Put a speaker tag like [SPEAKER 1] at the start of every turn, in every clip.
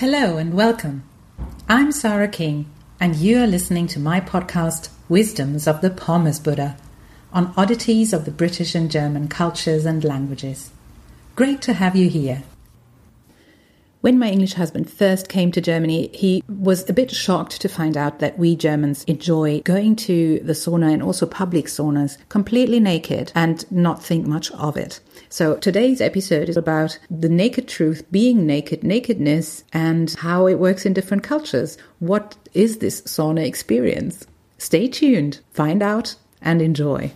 [SPEAKER 1] Hello and welcome. I'm Sarah King, and you are listening to my podcast, Wisdoms of the Pommes Buddha, on oddities of the British and German cultures and languages. Great to have you here. When my English husband first came to Germany, he was a bit shocked to find out that we Germans enjoy going to the sauna and also public saunas completely naked and not think much of it. So today's episode is about the naked truth, being naked, nakedness, and how it works in different cultures. What is this sauna experience? Stay tuned, find out, and enjoy.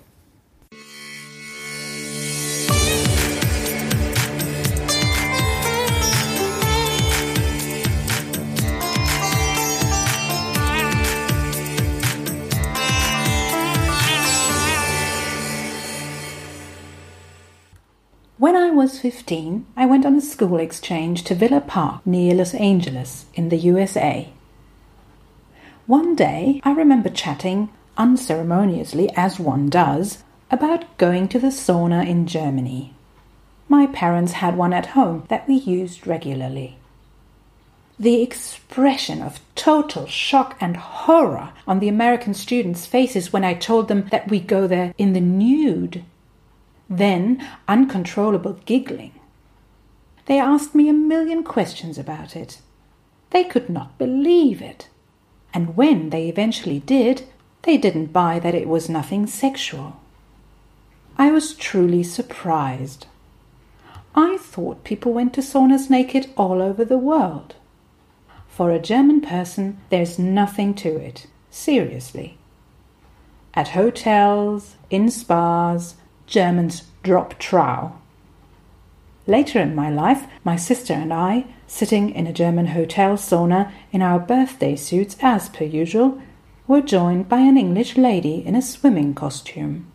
[SPEAKER 1] When I was 15, I went on a school exchange to Villa Park near Los Angeles in the USA. One day, I remember chatting, unceremoniously as one does, about going to the sauna in Germany. My parents had one at home that we used regularly. The expression of total shock and horror on the American students' faces when I told them that we go there in the nude then uncontrollable giggling. They asked me a million questions about it. They could not believe it. And when they eventually did, they didn't buy that it was nothing sexual. I was truly surprised. I thought people went to saunas naked all over the world. For a German person, there's nothing to it, seriously. At hotels, in spas, Germans drop trow. Later in my life, my sister and I, sitting in a German hotel sauna in our birthday suits as per usual, were joined by an English lady in a swimming costume.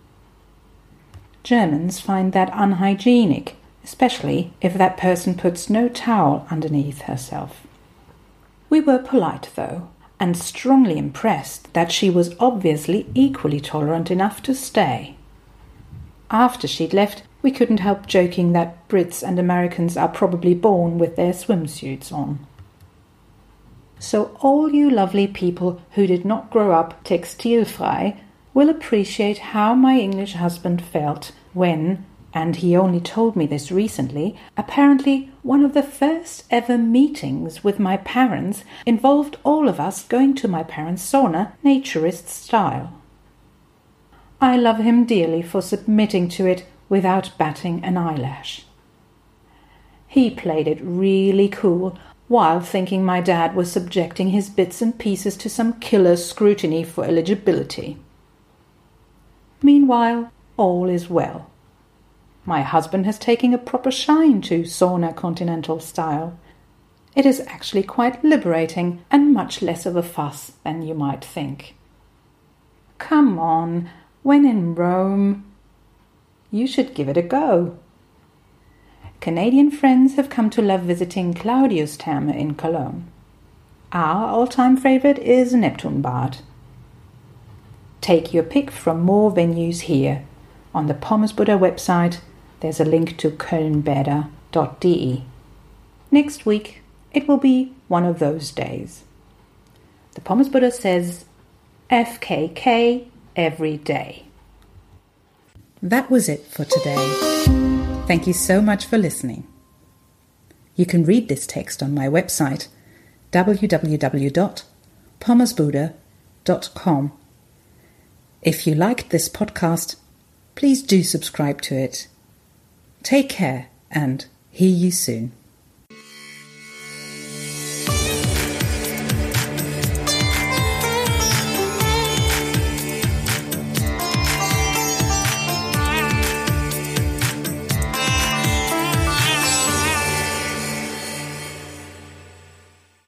[SPEAKER 1] Germans find that unhygienic, especially if that person puts no towel underneath herself. We were polite, though, and strongly impressed that she was obviously equally tolerant enough to stay. After she'd left, we couldn't help joking that Brits and Americans are probably born with their swimsuits on. So, all you lovely people who did not grow up textilfrei will appreciate how my English husband felt when, and he only told me this recently, apparently one of the first ever meetings with my parents involved all of us going to my parents' sauna, naturist style. I love him dearly for submitting to it without batting an eyelash. He played it really cool while thinking my dad was subjecting his bits and pieces to some killer scrutiny for eligibility. Meanwhile, all is well. My husband has taken a proper shine to sauna continental style. It is actually quite liberating and much less of a fuss than you might think. Come on, when in Rome, you should give it a go. Canadian friends have come to love visiting Claudius Therme in Cologne. Our all-time favorite is Neptunbad. Take your pick from more venues here. On the Pommes Buddha website, there's a link to kölnbäder.de. Next week, it will be one of those days. The Pommes Buddha says FKK every day. That was it for today. Thank you so much for listening. You can read this text on my website www.pommesbuddha.com. If you liked this podcast, please do subscribe to it. Take care and hear you soon.